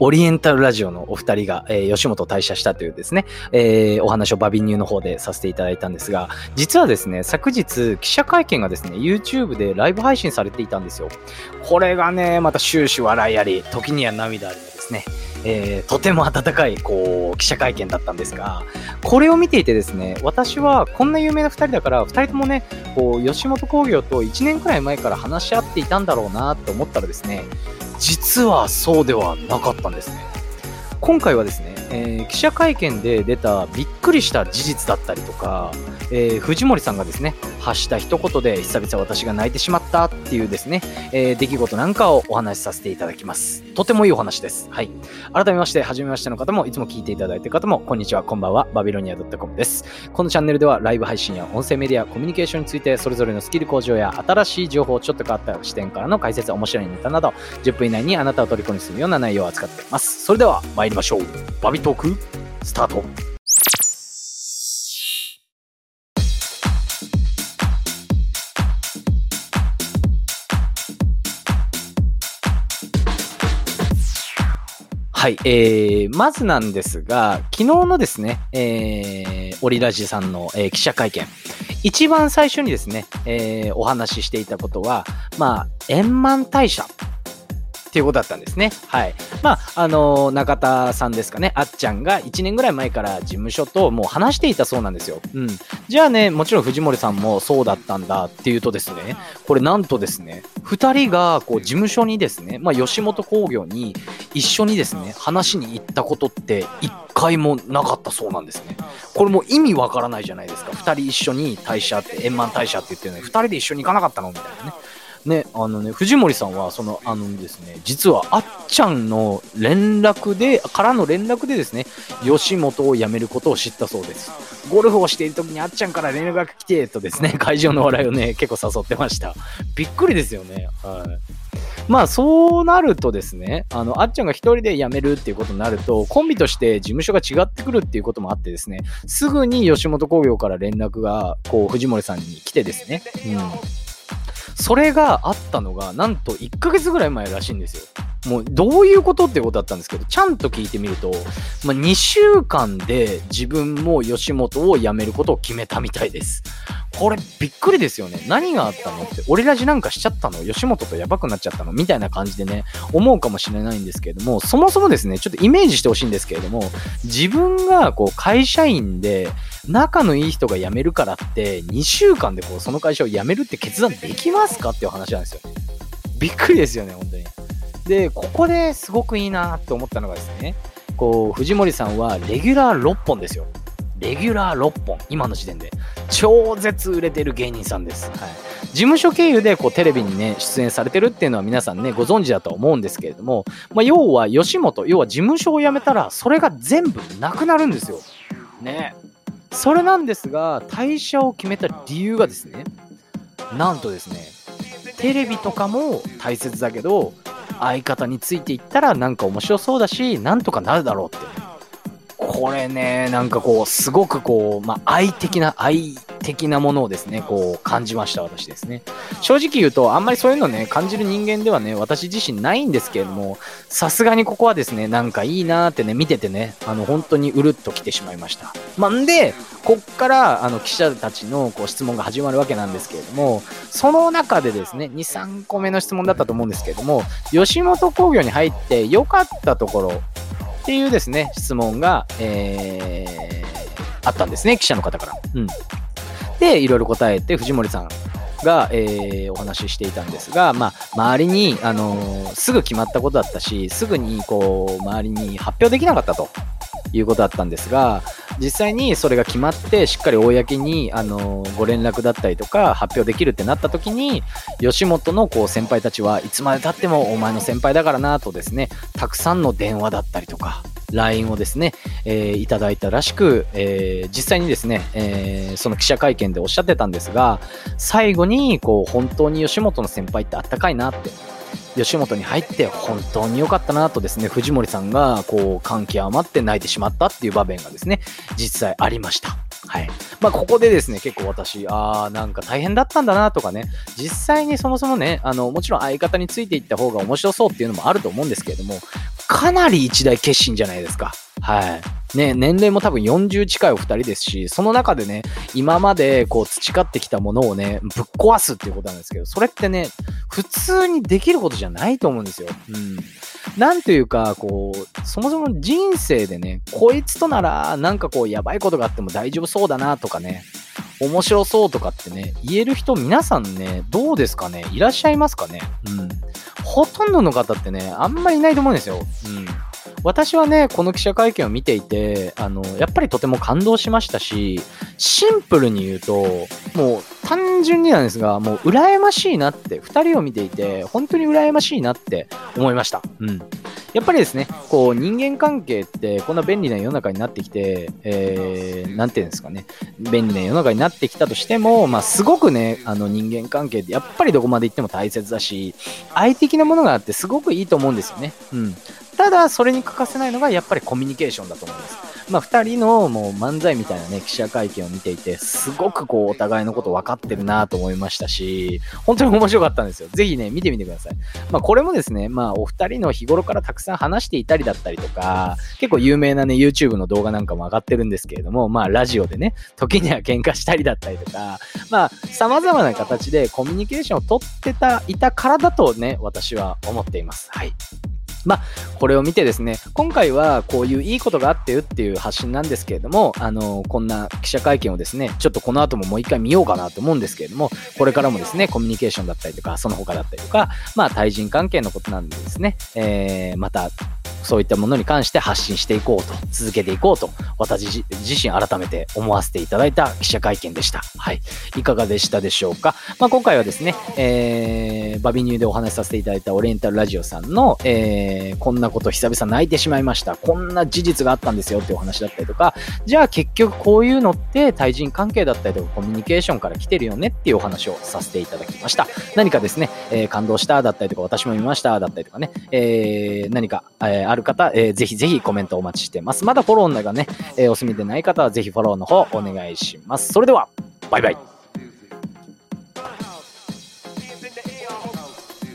オリエンタルラジオのお二人が、えー、吉本退社したというですね、えー、お話をバビニューの方でさせていただいたんですが、実はですね、昨日記者会見がですね、YouTube でライブ配信されていたんですよ。これがね、また終始笑いあり、時には涙ありですね、えー、とても温かい、こう、記者会見だったんですが、これを見ていてですね、私はこんな有名な二人だから、二人ともね、こう、吉本興業と1年くらい前から話し合っていたんだろうなと思ったらですね、実はそうではなかったんですね。今回はですね、えー、記者会見で出たびっくりした事実だったりとか、えー、藤森さんがですね、発した一言で久々私が泣いてしまったっていうですね、えー、出来事なんかをお話しさせていただきます。とてもいいお話です。はい。改めまして、はじめましての方も、いつも聞いていただいている方も、こんにちは、こんばんは、バビロニア .com です。このチャンネルでは、ライブ配信や音声メディア、コミュニケーションについて、それぞれのスキル向上や新しい情報をちょっと変わった視点からの解説、面白いネタなど、10分以内にあなたを虜にするような内容を扱っています。それでは、参りましょう。ビトーク、スタート。はい、えー、まずなんですが、昨日のですね、えー、オリラジさんの、えー、記者会見、一番最初にですね、えー、お話ししていたことは、まあ、円満退社ていうことだったんですね。はい。まあ、あの、中田さんですかね、あっちゃんが1年ぐらい前から事務所ともう話していたそうなんですよ。うん。じゃあね、もちろん藤森さんもそうだったんだっていうとですね、これなんとですね、2人がこう事務所にですね、まあ、吉本興業に一緒にですね、話に行ったことって1回もなかったそうなんですね。これも意味わからないじゃないですか。2人一緒に退社って、円満退社って言ってるのに、2人で一緒に行かなかったのみたいなね。ね、あのね、藤森さんは、その、あのですね、実は、あっちゃんの連絡で、からの連絡でですね、吉本を辞めることを知ったそうです。ゴルフをしている時にあっちゃんから連絡が来て、とですね、会場の笑いをね、結構誘ってました。びっくりですよね。はい。まあそうなるとですね、あの、あっちゃんが一人で辞めるっていうことになると、コンビとして事務所が違ってくるっていうこともあってですね、すぐに吉本興業から連絡が、こう、藤森さんに来てですね、うん。それがあったのが、なんと1ヶ月ぐらい前らしいんですよ。もうどういうことってことだったんですけど、ちゃんと聞いてみると、まあ、2週間で自分も吉本を辞めることを決めたみたいです。これびっくりですよね。何があったのって、俺ラジなんかしちゃったの？吉本とやばくなっちゃったの？みたいな感じでね、思うかもしれないんですけれども、そもそもですね、ちょっとイメージしてほしいんですけれども、自分がこう会社員で、仲のいい人が辞めるからって、2週間でこうその会社を辞めるって決断できますかっていう話なんですよ。びっくりですよね、本当に。で、ここですごくいいなって思ったのがですね、こう、藤森さんはレギュラー6本ですよ。レギュラー6本、今の時点で。超絶売れてる芸人さんです。はい。事務所経由でこうテレビにね、出演されてるっていうのは皆さんね、ご存知だと思うんですけれども、まあ、要は吉本、要は事務所を辞めたら、それが全部なくなるんですよ。ね。それなんですが、退社を決めた理由がですね、なんとですね、テレビとかも大切だけど、相方についていったらなんか面白そうだし、なんとかなるだろうって。これね、なんかこう、すごくこう、まあ、愛的な、愛的なものをですね、こう、感じました、私ですね。正直言うと、あんまりそういうのね、感じる人間ではね、私自身ないんですけれども、さすがにここはですね、なんかいいなーってね、見ててね、あの、本当にうるっと来てしまいました。まあ、んで、こっから、あの、記者たちのこう質問が始まるわけなんですけれども、その中でですね、2、3個目の質問だったと思うんですけれども、吉本興業に入って良かったところ、っていうですね、質問が、えー、あったんですね、記者の方から。うん。で、いろいろ答えて、藤森さんが、えー、お話ししていたんですが、まあ、周りに、あのー、すぐ決まったことだったし、すぐに、こう、周りに発表できなかったということだったんですが、実際にそれが決まってしっかり公にあのご連絡だったりとか発表できるってなった時に吉本のこう先輩たちはいつまでたってもお前の先輩だからなとですねたくさんの電話だったりとか LINE をですね、えー、いただいたらしく、えー、実際にですね、えー、その記者会見でおっしゃってたんですが最後にこう本当に吉本の先輩ってあったかいなって吉本に入って本当に良かったなとですね、藤森さんがこう感極まって泣いてしまったっていう場面がですね、実際ありました。はい。まあ、ここでですね、結構私、ああ、なんか大変だったんだなとかね、実際にそもそもね、あの、もちろん相方についていった方が面白そうっていうのもあると思うんですけれども、かなり一大決心じゃないですか。はい。ね、年齢も多分40近いお二人ですし、その中でね、今までこう培ってきたものをね、ぶっ壊すっていうことなんですけど、それってね、普通にできることじゃないと思うんですよ。うん。なんというか、こう、そもそも人生でね、こいつとなら、なんかこう、やばいことがあっても大丈夫そうだなとかね、面白そうとかってね、言える人皆さんね、どうですかね？いらっしゃいますかね？うん。ほとんどの方ってね、あんまりいないと思うんですよ。うん。私はね、この記者会見を見ていて、あの、やっぱりとても感動しましたし、シンプルに言うと、もう単純になんですが、もう羨ましいなって、二人を見ていて、本当に羨ましいなって思いました。うん。やっぱりですね、こう人間関係ってこんな便利な世の中になってきて、えー、なんていうんですかね、便利な世の中になってきたとしても、まあすごくね、あの人間関係ってやっぱりどこまで行っても大切だし、愛的なものがあってすごくいいと思うんですよね。うん。ただ、それに欠かせないのがやっぱりコミュニケーションだと思います。まあ、二人のもう漫才みたいなね、記者会見を見ていて、すごくこう、お互いのこと分かってるなと思いましたし、本当に面白かったんですよ。ぜひね、見てみてください。まあ、これもですね、まあ、お二人の日頃からたくさん話していたりだったりとか、結構有名なね、YouTube の動画なんかも上がってるんですけれども、まあ、ラジオでね、時には喧嘩したりだったりとか、まあ、様々な形でコミュニケーションをとってた、いたからだとね、私は思っています。はい。まあ、これを見てですね、今回はこういういいことがあってよっていう発信なんですけれども、あの、こんな記者会見をですね、ちょっとこの後ももう一回見ようかなと思うんですけれども、これからもですね、コミュニケーションだったりとか、その他だったりとか、まあ、対人関係のことなんでですね、えー、またそういったものに関して発信していこうと、続けていこうと、私自身改めて思わせていただいた記者会見でした。はい。いかがでしたでしょうか？まあ、今回はですね、えー、バビニューでお話しさせていただいたオリエンタルラジオさんの、えー、こんなこと久々泣いてしまいました。こんな事実があったんですよっていうお話だったりとか、じゃあ結局こういうのって対人関係だったりとかコミュニケーションから来てるよねっていうお話をさせていただきました。何かですね、えー、感動しただったりとか、私も見ましただったりとかね、えー、何か、えー、ある方、えー、ぜひぜひコメントお待ちしてます。まだフォローがね、えー、お済みでない方はぜひフォローの方お願いします。それでは、バイバイ。